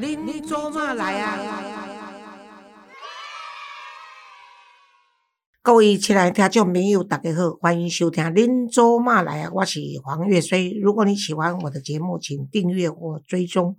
您做嘛来啊？各位亲爱的听众朋友，大家好，欢迎收听《您做嘛来啊》，我是黄月水。如果你喜欢我的节目，请订阅或追踪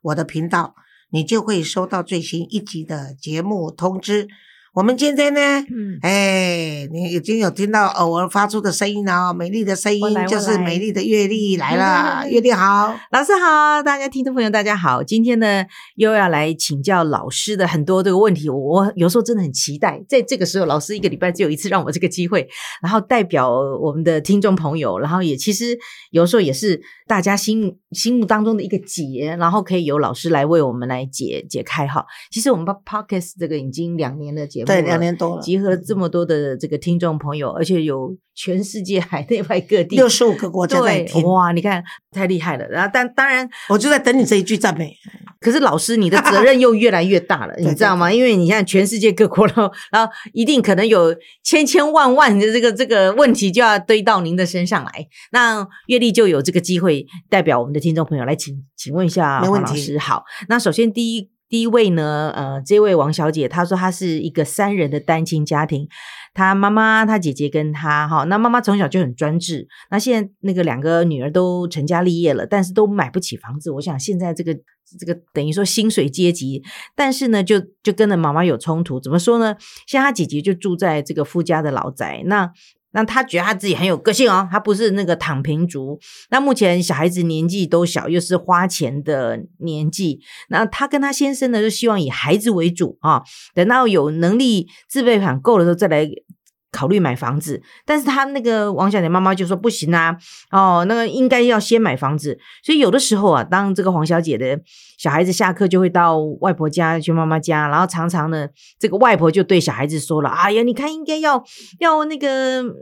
我的频道，你就会收到最新一集的节目通知。我们今天呢，嗯，哎，你已经有听到偶尔发出的声音了哦，美丽的声音就是美丽的月丽来了，嗯月丽好。老师好，大家听众朋友大家好，今天呢又要来请教老师的很多这个问题，我有时候真的很期待，在这个时候，老师一个礼拜只有一次让我这个机会，然后代表我们的听众朋友，然后也其实有时候也是大家心心目当中的一个结，然后可以由老师来为我们来解解开哈。其实我们 p o c k e t 这个已经两年的节对，两年多了，集合了这么多的这个听众朋友，而且有全世界 海内外各地六十五个国家在听，哇，你看太厉害了。然后但当然，我就在等你这一句赞美。可是老师你的责 任又越来越大了，你知道吗？因为你看全世界各国，都然后一定可能有千千万万的这个这个问题就要堆到您的身上来。那月丽就有这个机会代表我们的听众朋友来请请问一下老师。好，那首先第一。第一位呢，呃，这位王小姐，她说她是一个三人的单亲家庭，她妈妈、她姐姐跟她哈，那妈妈从小就很专制，那现在那个两个女儿都成家立业了，但是都买不起房子。我想现在这个这个等于说薪水阶级，但是呢，就就跟着妈妈有冲突。怎么说呢？像她姐姐就住在这个夫家的老宅，那。那他觉得他自己很有个性哦，他不是那个躺平族。那目前小孩子年纪都小，又是花钱的年纪，那他跟他先生呢，就希望以孩子为主啊。等到有能力自备款够了之后，再来考虑买房子。但是他那个王小姐妈妈就说不行啊，哦，那个应该要先买房子。所以有的时候啊，当这个黄小姐的小孩子下课就会到外婆家去妈妈家，然后常常呢，这个外婆就对小孩子说了：“哎呀，你看应该要要那个嗯，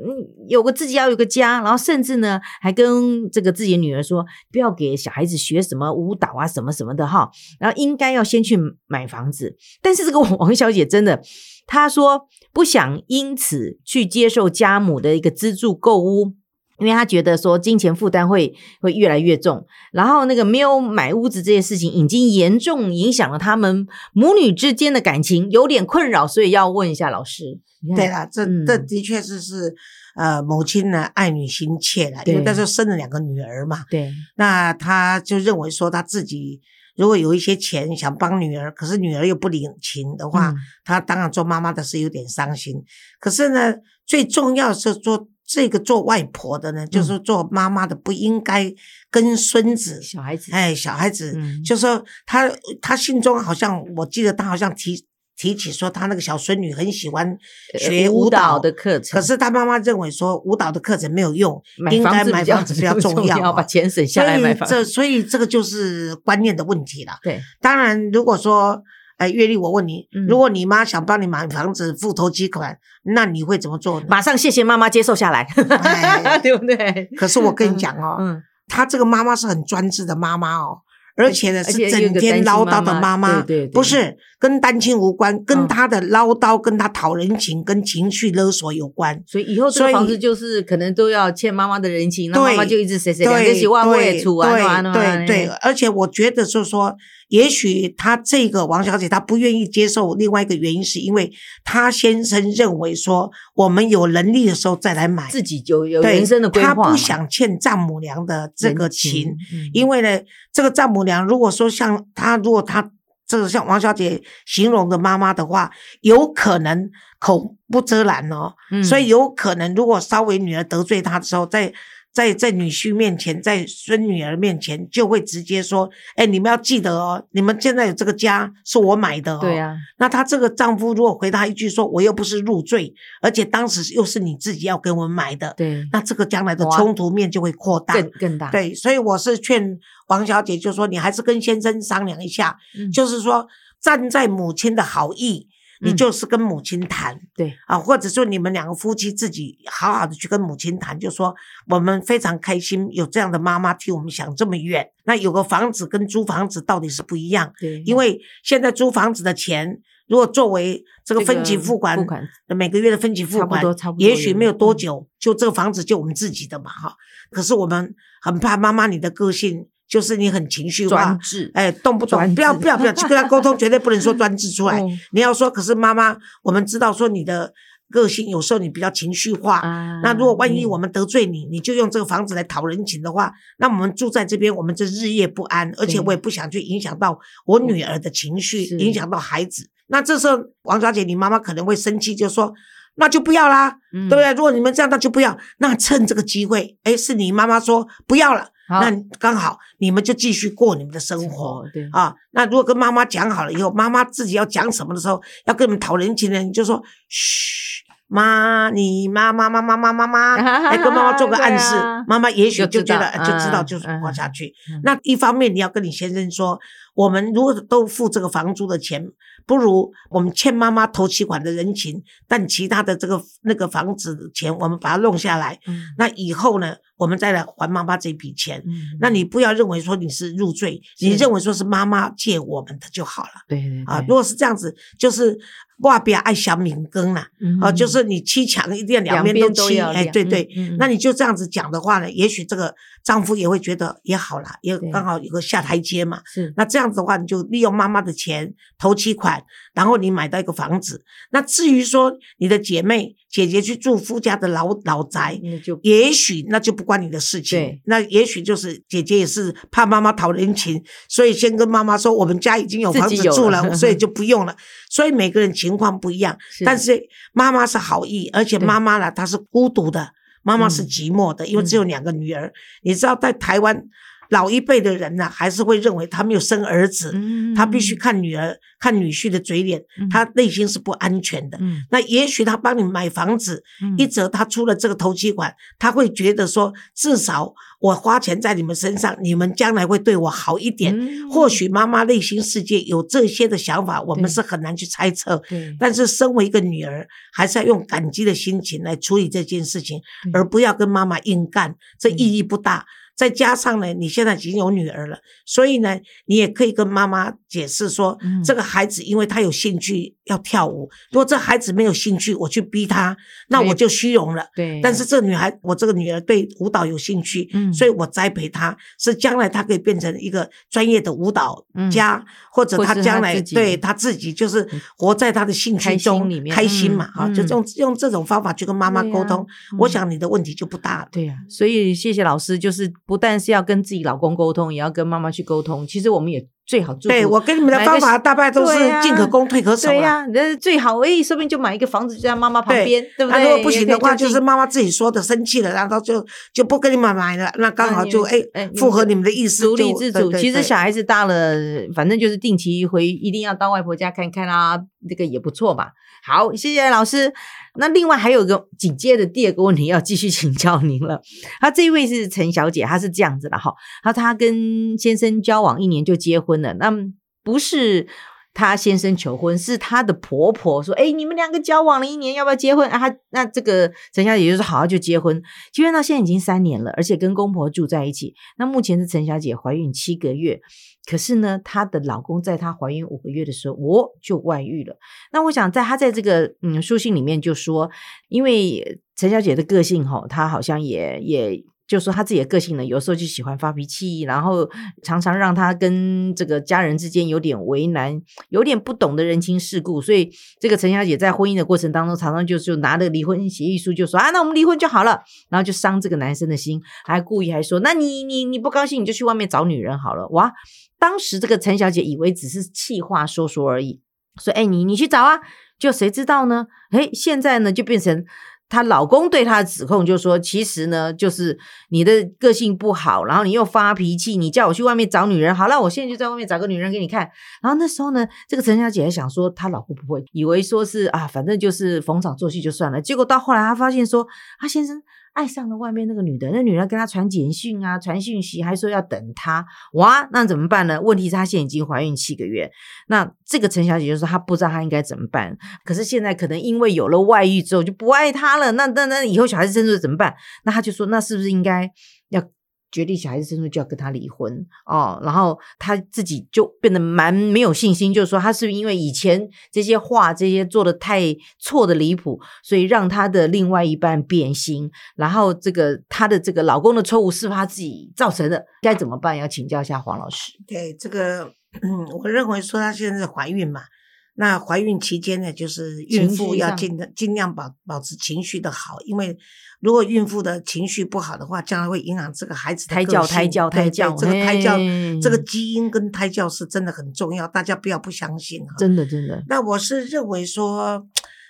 有个自己要有个家。”然后甚至呢，还跟这个自己的女儿说：“不要给小孩子学什么舞蹈啊，什么什么的哈。”然后应该要先去买房子。但是这个王小姐真的，她说不想因此去接受家母的一个资助购屋。因为他觉得说金钱负担会会越来越重，然后那个没有买屋子这件事情已经严重影响了他们母女之间的感情，有点困扰，所以要问一下老师。对啦，这嗯这的确是是呃，母亲呢爱女心切啦，因为对那时候生了两个女儿嘛，对那他就认为说他自己如果有一些钱想帮女儿，可是女儿又不领情的话，嗯他当然做妈妈的是有点伤心。可是呢，最重要是做这个做外婆的呢，嗯就是做妈妈的不应该跟孙子。小孩子，哎，小孩子，嗯就说他他心中好像，我记得他好像提提起说，他那个小孙女很喜欢学呃舞蹈蹈的课程，可是他妈妈认为说舞蹈的课程没有用，买应该房子比较买房子比较重要哦，把钱省下来所以买房。这所以这个就是观念的问题了。对，当然，如果说，呃，月丽，我问你，嗯如果你妈想帮你买房子付头期款，那你会怎么做呢？马上谢谢妈妈接受下来，哎 对不对？可是我跟你讲哦，嗯，她这个妈妈是很专制的妈妈哦，而且呢是整天唠叨的妈妈妈对对对不是跟单亲无关，跟嗯她的唠叨、跟她讨人情、跟情绪勒索有关。所以以后这个房子就是可能都要欠妈妈的人情，那妈妈对就一直谁谁对两个喜欢我也对出啊，啊对对对，而且我觉得就是说，也许她这个王小姐她不愿意接受，另外一个原因是因为她先生认为说，我们有能力的时候再来买，自己就有对人生的规划嘛，她不想欠丈母娘的这个人情，嗯。因为呢，这个丈母娘如果说像她，如果她这个像王小姐形容的妈妈的话，有可能口不遮拦哦，嗯。所以有可能如果稍微女儿得罪她的时候，在在在女婿面前，在孙女儿面前，就会直接说：“哎，你们要记得哦，你们现在有这个家是我买的哦。”对啊，那她这个丈夫如果回答一句说：“我又不是入赘，而且当时又是你自己要给我们买的。”对，那这个将来的冲突面就会扩大。更更大，对，所以我是劝王小姐，就说你还是跟先生商量一下，嗯就是说站在母亲的好意，你嗯就是跟母亲谈。对啊，或者说你们两个夫妻自己好好的去跟母亲谈，就说我们非常开心有这样的妈妈替我们想这么远。那有个房子跟租房子到底是不一样，对，因为现在租房子的钱，如果作为这个分期付款，每个月的分期付差不款，多差不多也许没有多嗯久，就这个房子就我们自己的嘛哈。可是我们很怕妈妈你的个性就是你很情绪化哎，动不动不要不要不要去跟他沟通，绝对不能说专制出来。哦 你要说，可是妈妈，我们知道说你的个性有时候你比较情绪化，啊那如果万一嗯我们得罪你，你就用这个房子来讨人情的话，那我们住在这边，我们就日夜不安，而且我也不想去影响到我女儿的情绪，是影响到孩子。那这时候，王小姐，你妈妈可能会生气，就说。那就不要啦，嗯对不对？如果你们这样，那就不要。那趁这个机会，哎，是你妈妈说不要了，好那刚好你们就继续过你们的生活。哦对啊，那如果跟妈妈讲好了以后，妈妈自己要讲什么的时候，要跟你们讨人情呢，你就说嘘，妈，你妈妈妈妈妈妈妈，来，跟妈妈做个暗示啊，妈妈也许就觉得哎就知道嗯就是嗯活下去嗯。那一方面你要跟你先生说，我们如果都付这个房租的钱，不如我们欠妈妈头期款的人情，但其他的这个那个房子的钱，我们把它弄下来。嗯那以后呢，我们再来还妈妈这笔钱。嗯那你不要认为说你是入赘，你认为说是妈妈借我们的就好了对对啊。如果是这样子，就是哇，不要爱想敏耕啦，啊，嗯就是你砌墙一定要两两边都砌哎，对对。嗯那你就这样子讲的话呢，也许这个丈夫也会觉得也好啦，也对刚好有个下台阶嘛。是那这样子的话，你就利用妈妈的钱投期款，然后你买到一个房子。那至于说你的姐妹姐姐去住夫家的老老宅，那就也许那就不关你的事情对。那也许就是姐姐也是怕妈妈讨人情，所以先跟妈妈说我们家已经有房子住了，了 所以就不用了。所以每个人情况不一样，但是妈妈是好意，而且对妈妈呢她是孤独的，妈妈是嗯。寂寞的，因为只有两个女儿。你知道在台湾老一辈的人呢，还是会认为他没有生儿子，嗯。他必须看女儿、看女婿的嘴脸，嗯。他内心是不安全的。嗯。那也许他帮你买房子，嗯。一则他出了这个头期款，他会觉得说，至少我花钱在你们身上，你们将来会对我好一点。嗯或许妈妈内心世界有这些的想法，我们是很难去猜测。但是身为一个女儿，还是要用感激的心情来处理这件事情，对而不要跟妈妈硬干，这嗯意义不大。再加上呢，你现在已经有女儿了，所以呢，你也可以跟妈妈解释说，嗯这个孩子因为他有兴趣要跳舞，如果这孩子没有兴趣，我去逼他，那我就虚荣了。对，但是这女孩，我这个女儿对舞蹈有兴趣，嗯所以我栽培她，是将来她可以变成一个专业的舞蹈家，或者嗯或是她将来她对她自己就是活在她的兴趣中开心嘛，嗯啊，就用用这种方法去跟妈妈沟通，嗯我想你的问题就不大了。对呀、所以谢谢老师，就是不但是要跟自己老公沟通，也要跟妈妈去沟通。其实我们也最好祝福对我跟你们的方法大概都是进可攻退可守了。对呀、那最好哎，说不定就买一个房子就在妈妈旁边，对不对？那如果不行的话，就是妈妈自己说的，生气了，然后就就不跟你们买了，那刚好就那哎你哎符合你们的意思，独立自主。其实小孩子大了，反正就是定期回，一定要到外婆家看看啊，这个也不错嘛。好，谢谢老师。那另外还有一个紧接着第二个问题要继续请教您了。她这一位是陈小姐，她是这样子的哈，她她跟先生交往一年就结婚了，那不是。她先生求婚是她的婆婆说：“哎，你们两个交往了一年，要不要结婚？”啊，她那这个陈小姐就说：“好，就结婚。”结婚到现在已经三年了，而且跟公婆住在一起。那目前是陈小姐怀孕七个月，可是呢，她的老公在她怀孕五个月的时候，我就外遇了。那我想，在她在这个嗯书信里面就说，因为陈小姐的个性哈，她好像也也。就说她自己的个性呢，有时候就喜欢发脾气，然后常常让她跟这个家人之间有点为难，有点不懂得人情世故，所以这个陈小姐在婚姻的过程当中，常常就就拿着离婚协议书就说啊，那我们离婚就好了，然后就伤这个男生的心，还故意还说，那你你你不高兴，你就去外面找女人好了。哇，当时这个陈小姐以为只是气话说说而已，说哎你你去找啊，就谁知道呢？哎，现在呢就变成。她老公对她的指控就说，其实呢，就是你的个性不好，然后你又发脾气，你叫我去外面找女人，好了，我现在就在外面找个女人给你看。然后那时候呢，这个陈小姐还想说，她老公不会，以为说是啊，反正就是逢场作戏就算了。结果到后来，她发现说，她先生爱上了外面那个女的，那女的跟他传简讯啊，传讯息，还说要等他。哇，那怎么办呢？问题是她现在已经怀孕七个月，那这个陈小姐就说她不知道她应该怎么办。可是现在可能因为有了外遇之后就不爱他了，那那那以后小孩子生出来怎么办？那她就说，那是不是应该决定小孩子生出就要跟他离婚哦，然后他自己就变得蛮没有信心，就是说他是不是因为以前这些话这些做的太错的离谱，所以让他的另外一半变心，然后这个他的这个老公的错误是他自己造成的，该怎么办？要请教一下黄老师。对这个，嗯，我认为说她现在是怀孕嘛，那怀孕期间呢，就是孕妇要尽的尽量保保持情绪的好，因为如果孕妇的情绪不好的话，将来会影响这个孩子的胎教、胎教、胎教，这个胎教这个基因跟胎教是真的很重要，大家不要不相信哈。真的，真的。那我是认为说，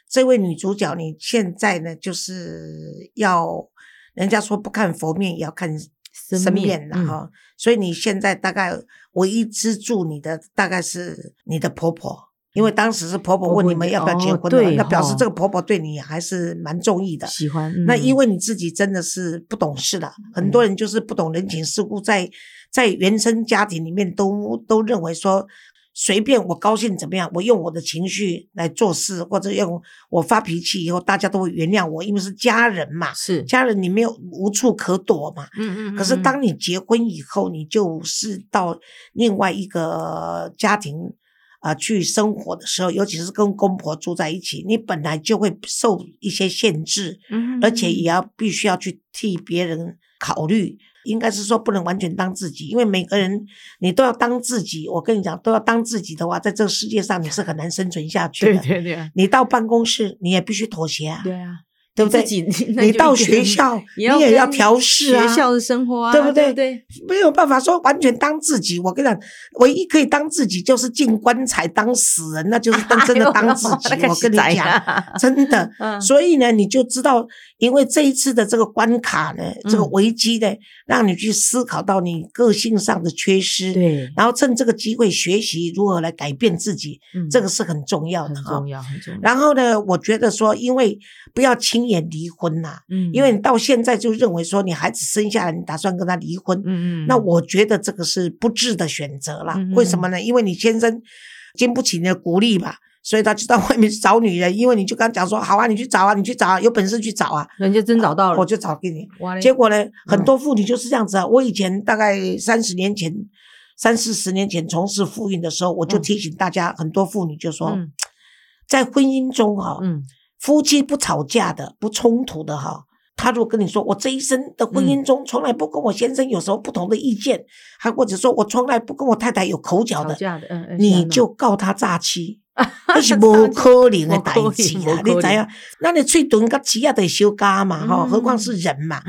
这位女主角你现在呢，就是要人家说不看佛面也要看生面了哈，所以你现在大概唯一资助你的大概是你的婆婆。因为当时是婆婆问你们要不要结婚的，那表示这个婆婆对你还是蛮中意的，喜欢。那因为你自己真的是不懂事的，很多人就是不懂人情世故，在在原生家庭里面都都认为说，随便我高兴怎么样，我用我的情绪来做事，或者用我发脾气以后，大家都会原谅我，因为是家人嘛，是家人，你没有无处可躲嘛。嗯嗯。可是当你结婚以后，你就是到另外一个家庭。啊，去生活的时候，尤其是跟公婆住在一起，你本来就会受一些限制，嗯，而且也要必须要去替别人考虑，应该是说不能完全当自己，因为每个人你都要当自己。我跟你讲，都要当自己的话，在这个世界上你是很难生存下去的。对对对，你到办公室你也必须妥协啊。对啊。对不对？你到学校，你也要调试啊，学校的生活啊，对不对？对，没有办法说完全当自己。我跟你讲，唯一可以当自己就是进棺材当死人，那就是 真的当自己。我跟你讲，真的。所以呢，你就知道，因为这一次的这个关卡呢，这个危机呢，让你去思考到你个性上的缺失，对，然后趁这个机会学习如何来改变自己，这个是很重要的，很重要，很重要。然后呢，我觉得说，因为不要轻。也离婚呐，嗯，因为你到现在就认为说你孩子生下来，你打算跟他离婚，嗯嗯，那我觉得这个是不智的选择了。为什么呢？因为你先生经不起你的鼓励吧，所以他就到外面去找女人。因为你就跟他讲说，好啊，你去找啊，你去找，啊，有本事去找啊。人家真找到了，我就找给你。结果呢，很多妇女就是这样子啊。我以前大概三十年前、三四十年前从事妇运的时候，我就提醒大家，很多妇女就说，在婚姻中哈，嗯。夫妻不吵架的，不冲突的哈。他如果跟你说，我这一生的婚姻中从来不跟我先生有什么不同的意见，还或者说我从来不跟我太太有口角的，你就告他诈欺，那 是 不可能的代志啊！你怎样？那你嘴唇跟齿牙得修嘎嘛哈？何况是人嘛？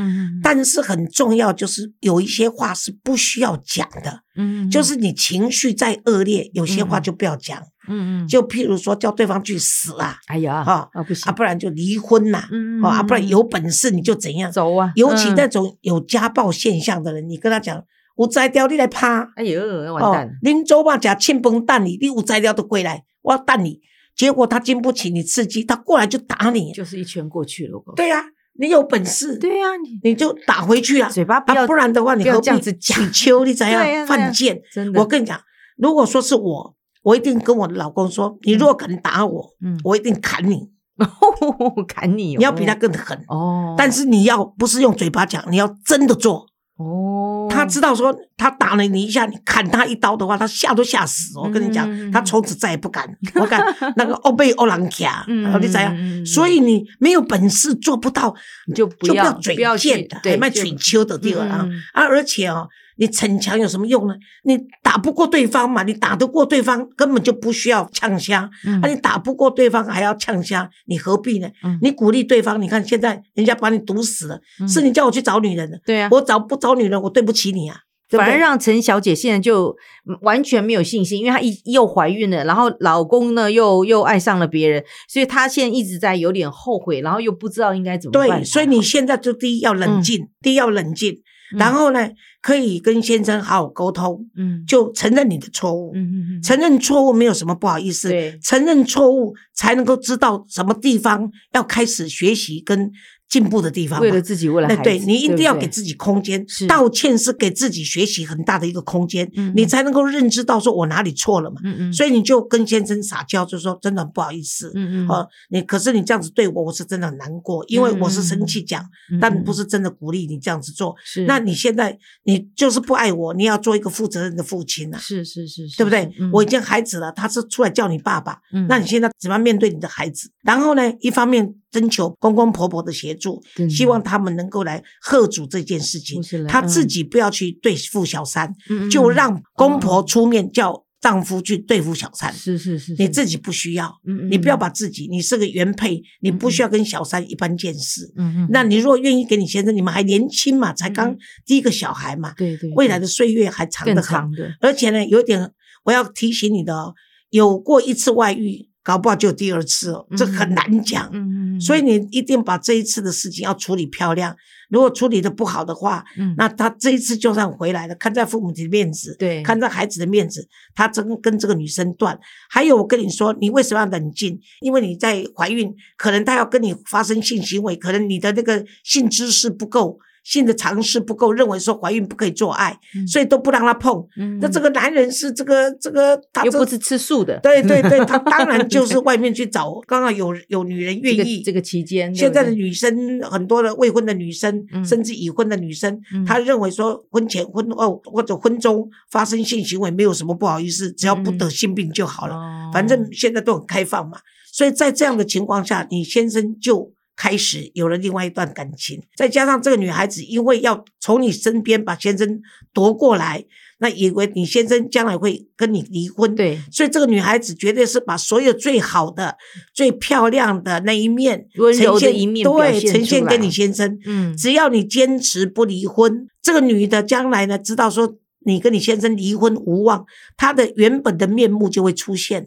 但是很重要，就是有一些话是不需要讲的。嗯，就是你情绪再恶劣，有些话就不要讲。嗯嗯，就譬如说叫对方去死啊！哎呀，哈啊不行啊，不然就离婚呐！嗯啊，不然有本事你就怎样走啊！尤其那种有家暴现象的人，你跟他讲，我摘掉你来趴，哎呦，完蛋！恁祖爸假庆崩蛋你，你有摘掉都归来，我要弹你。结果他经不起你刺激，他过来就打你，就是一拳过去了。对呀，你有本事，对呀，你就打回去啊！嘴巴不要，不然的话，你何必这样子讲？求，你怎样犯贱？真的，我跟你讲，如果说是我。我一定跟我的老公说，你如果敢打我，嗯，我一定砍你，砍你，你要比他更狠哦。但是你要不是用嘴巴讲，你要真的做哦。他知道说他打了你一下，你砍他一刀的话，他吓都吓死。我跟你讲，他从此再也不敢。我敢那个欧贝欧朗卡，你怎样？所以你没有本事做不到，你就不要嘴贱的，还卖嘴秋的地方啊！啊，而且哦。你逞强有什么用呢？你打不过对方嘛？你打得过对方，根本就不需要呛虾。啊，你打不过对方还要呛虾，你何必呢？你鼓励对方，你看现在人家把你毒死了，是你叫我去找女人的。对啊，我找不找女人，我对不起你啊。反而让陈小姐现在就完全没有信心，因为她一又怀孕了，然后老公呢又又爱上了别人，所以她现在一直在有点后悔，然后又不知道应该怎么办。对，所以你现在就第一要冷静，第一要冷静。然后呢，可以跟先生好好沟通，嗯，就承认你的错误，嗯嗯嗯，承认错误没有什么不好意思，对，承认错误才能够知道什么地方要开始学习跟。进步的地方，为了自己，为了孩子，对你一定要给自己空间。道歉是给自己学习很大的一个空间，你才能够认知到说我哪里错了嘛。嗯嗯，所以你就跟先生撒娇，就说真的很不好意思。嗯嗯，哦，你可是你这样子对我，我是真的很难过，因为我是生气讲，但不是真的鼓励你这样子做。是，那那你现在你就是不爱我，你要做一个负责任的父亲啊，是是是是，对不对？嗯我已经孩子了，他是出来叫你爸爸，嗯那你现在怎么样面对你的孩子？然后呢，一方面征求公公婆婆的协助，希望他们能够来贺主这件事情。他自嗯己不要去对付小三，就让公婆哦出面叫丈夫去对付小三。是是是，是。你自己不需要，你不要嗯把自己，你是个原配，你不需要跟小三一般见识。嗯嗯，那你如果愿意给你先生，你们还年轻嘛，才刚嗯。第一个小孩嘛，对对，对。未来的岁月还长更得很。而且呢，有一点我要提醒你的哦，有过一次外遇，搞不好就有第二次哦，这很难讲。嗯嗯嗯，所以你一定把这一次的事情要处理漂亮。如果处理的不好的话，嗯那他这一次就算回来了，看在父母的面子，对看在孩子的面子，他真跟这个女生断。还有，我跟你说，你为什么要冷静？因为你在怀孕，可能他要跟你发生性行为，可能你的那个性知识不够。性的常识不够，认为说怀孕不可以做爱，嗯。所以都不让他碰。嗯。那这个男人是这个这个，他又不是吃素的，对对对，他当然就是外面去找，刚好有有女人愿意。这个这个期间，对现在的女生很多的未婚的女生，嗯。甚至已婚的女生，嗯。她认为说婚前、婚后或者婚中发生性行为没有什么不好意思，只要不得性病就好了。哦。反正现在都很开放嘛，所以在这样的情况下，你先生就开始有了另外一段感情，再加上这个女孩子因为要从你身边把先生夺过来，那以为你先生将来会跟你离婚，对。所以这个女孩子绝对是把所有最好的、最漂亮的那一面温柔的呈现一面表对，呈现给你先生。嗯。只要你坚持不离婚，这个女的将来呢，知道说你跟你先生离婚无望，他的原本的面目就会出现。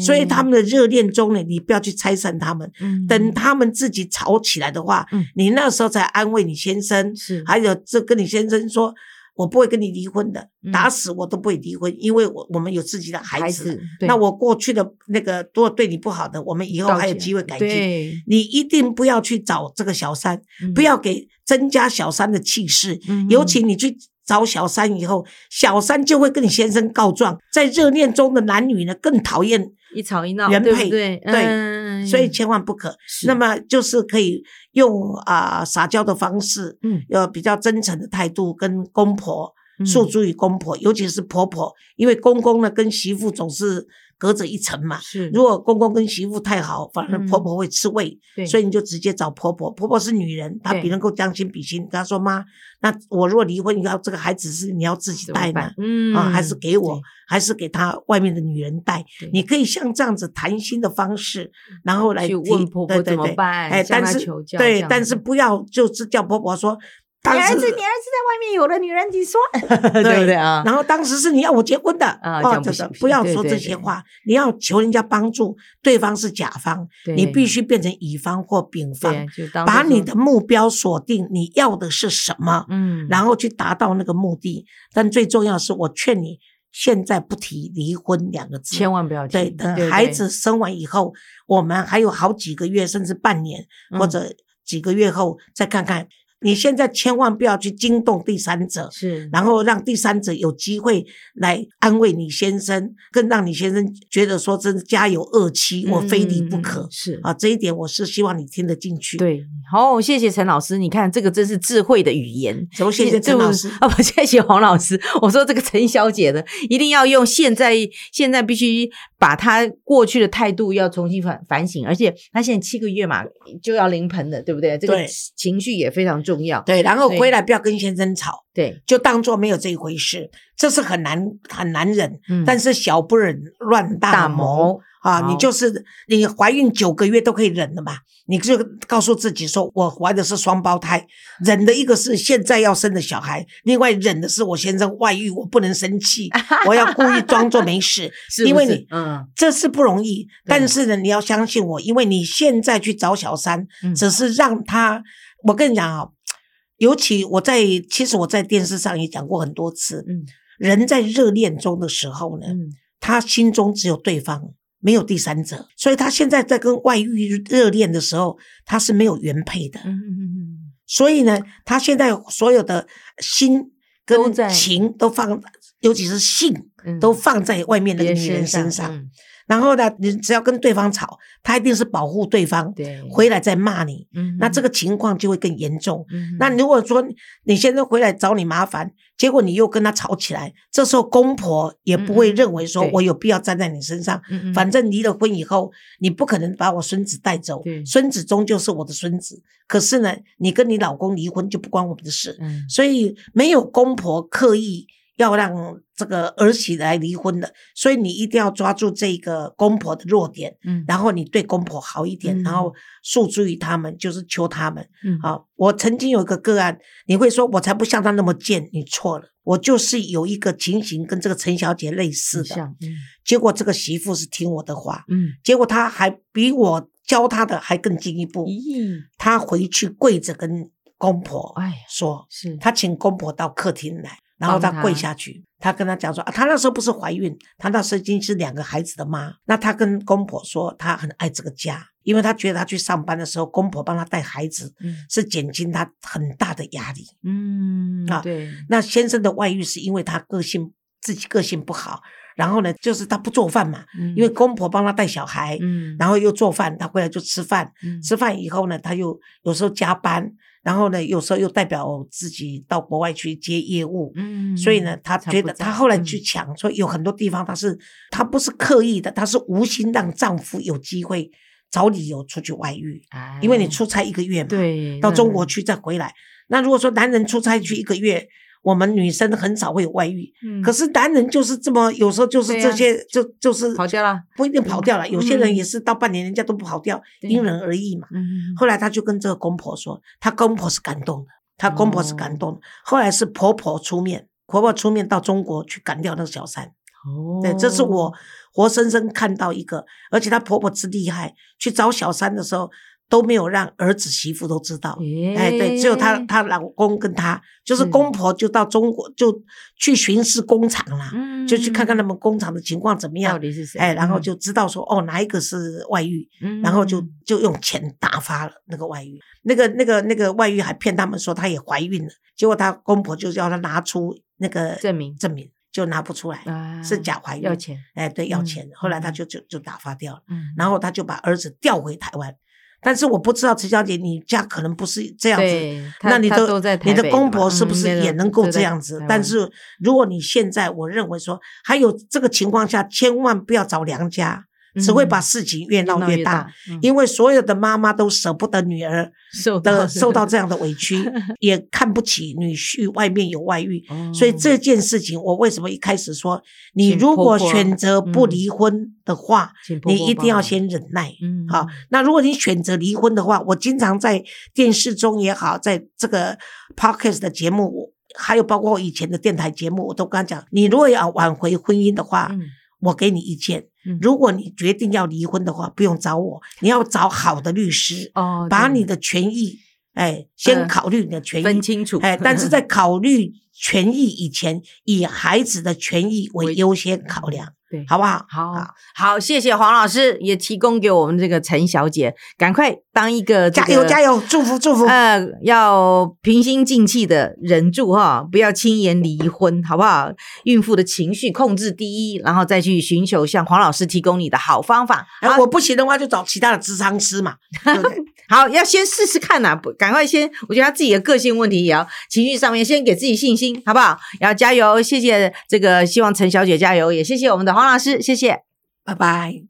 所以他们的热恋中呢，你不要去拆散他们，嗯等他们自己吵起来的话，嗯你那时候才安慰你先生，是还有这跟你先生说。我不会跟你离婚的，嗯打死我都不会离婚，因为我我们有自己的孩孩子那我过去的那个如果对你不好的，我们以后还有机会改进。你一定不要去找这个小三，嗯不要给增加小三的气势。嗯尤其你去找小三以后，小三就会跟你先生告状。在热恋中的男女呢，更讨厌，一吵一闹，原配对对？所以千万不可。那么就是可以用啊、撒娇的方式，嗯要比较真诚的态度跟公婆嗯诉诸于公婆，尤其是婆婆，因为公公呢跟媳妇总是隔着一层嘛。是如果公公跟媳妇太好，反而嗯婆婆会吃味，对所以你就直接找婆婆。婆婆是女人，她比能够将心比心。跟她说：“妈，那我如果离婚以后，这个孩子是你要自己带呢？嗯啊，还是给我对，还是给他外面的女人带？你可以像这样子谈心的方式，然后来去问婆婆怎么办哎，但是对，但是不要就是叫婆婆说，你当时儿子，你儿子在外面有了女人，你说。对 对不对啊？然后当时是你要我结婚的。啊哦这这样不要说对对对这些话，你要求人家帮助，对方是甲方，你必须变成乙方或丙方，把你的目标锁定，你要的是什么，嗯，然后去达到那个目的。但最重要是，我劝你现在不提离婚两个字，千万不要提对，等孩子生完以后，我们还有好几个月，甚至半年、或嗯者几个月后再看看。你现在千万不要去惊动第三者，是然后让第三者有机会来安慰你先生，更让你先生觉得说真是家有恶妻，我非离不可。是啊，这一点我是希望你听得进去。，对，好，谢谢陈老师，你看这个真是智慧的语言。谢谢陈老师？啊，不谢谢黄老师。我说这个陈小姐的，一定要用现在现在必须把她过去的态度要重新反反省，而且她现在七个月嘛就要临盆了，对不对？这个情绪也非常重要。对，然后回来不要跟先生吵，对，就当做没有这一回事，这是很难很难忍。嗯但是小不忍乱大大谋谋啊！你就是你怀孕九个月都可以忍的嘛，你就告诉自己说，我怀的是双胞胎，忍的一个是现在要生的小孩，另外忍的是我先生外遇，我不能生气，我要故意装作没事，是不是因为你嗯这是不容易。但是呢，你要相信我，因为你现在去找小三，嗯只是让他，我跟你讲啊、尤其我在，其实我在电视上也讲过很多次，嗯人在热恋中的时候呢，嗯他心中只有对方，没有第三者，所以他现在在跟外遇热恋的时候，他是没有原配的，嗯嗯嗯嗯，所以呢，他现在所有的心跟情都放，尤其是性嗯都放在外面那个女人身上。嗯然后呢，你只要跟对方吵，他一定是保护对方，对，回来再骂你，嗯那这个，情况就会更严重。嗯那如果说你先生回来找你麻烦，结果你又跟他吵起来，这时候公婆也不会认为说我有必要站在你身上。反正离了婚以后，你不可能把我孙子带走对，孙子终究是我的孙子。可是呢，你跟你老公离婚就不关我们的事，嗯。所以没有公婆刻意要让这个儿媳来离婚的，所以你一定要抓住这个公婆的弱点，嗯，然后你对公婆好一点，嗯。然后诉诸于他们，就是求他们。嗯。啊，我曾经有一个个案，你会说我才不像他那么贱，你错了，我就是有一个情形跟这个陈小姐类似的，嗯。结果这个媳妇是听我的话，嗯，结果她还比我教她的还更进一步，咦，她回去跪着跟公婆哎，说，是，她请公婆到客厅来，然后他跪下去，他跟她讲说啊，她那时候不是怀孕，他那时候已经是两个孩子的妈，那他跟公婆说，他很爱这个家，因为他觉得他去上班的时候，公婆帮他带孩子，嗯是减轻他很大的压力。嗯，啊对，那先生的外遇是因为他个性自己个性不好，然后呢，就是他不做饭嘛，嗯因为公婆帮他带小孩，嗯，然后又做饭，他回来就吃饭，嗯。吃饭以后呢，他又有时候加班，然后呢，有时候又代表自己到国外去接业务。嗯，所以呢，他觉得才不在他后来去嗯抢，说有很多地方他是他不是刻意的，他是无心让丈夫有机会找理由出去外遇，因为你哎出差一个月嘛，对到中那国去再回来。那如果说男人出差去一个月，我们女生很少会有外遇，嗯可是男人就是这么，有时候就是这些，就就是跑掉了，不一定跑掉了。嗯有些人嗯也是到半年人家都不跑掉，对因人而异嘛。嗯，后来他就跟这个公婆说，他公婆是感动的，他公婆是感哦动的。后来是婆婆出面，婆婆出面到中国去赶掉那个小三。哦，对，这是我活生生看到一个，而且她婆婆之厉害，去找小三的时候都没有让儿子媳妇都知道。哎，对，只有她她老公跟她，就是是公婆就到中国就去巡视工厂啦，嗯，就去看看他们工厂的情况怎么样到样。底是谁，哎，然后嗯，就知道说哦哪一个是外遇，嗯然后就就用钱打发了那个外遇，那个那个那个外遇还骗他们说她也怀孕了，结果她公婆就叫她拿出那个证明证明，就拿不出来，啊是假怀孕，要钱，哎，对，要嗯钱。后来他嗯就就就打发掉了，嗯，然后他就把儿子调回台湾。但是我不知道陈小姐，你家可能不是这样子，那你的你的公婆是不是也能够这样子但是如果你现在，我认为说还有这个情况下，千万不要找娘家，只会把嗯事情越越闹越大。因为所有的妈妈都舍不得女儿受的受到这这样的委屈，也看不起女婿外面有外遇，个所以这件事情，我为什么一开始说，你如果选择不嗯离婚的话，你一定要先忍耐。嗯好，那如果你选择离婚的话，我经常在电视中也好，在这个 podcast 的节目，我还有包括我以前的电台节目，我都跟他讲，你如果要挽回婚姻的话，嗯我给你意见嗯。如果你决定要离婚的话，不用找我，你要找好的律师，哦，把你的权益，哎，先嗯。考虑你的权益，分清楚，哎，但是在考虑权益以前，以孩子的权益为为优先考量，对好不好？好好，谢谢黄老师，也提供给我们这个陈小姐，赶快当一个、加油加！油，祝福祝福。呃，要平心静气的忍住哈，不要轻言离婚，好不好？孕妇的情绪控制第一，然后再去寻求像黄老师提供你的好方法。哎，好我不行的话，就找其他的智商师嘛，对不对？好，要先试试看呐、不赶快先，我觉得他自己的个性问题也要情绪上面先给自己信心，好不好？要加油，谢谢这个，希望陈小姐加油，也谢谢我们的王老师，谢谢。拜拜。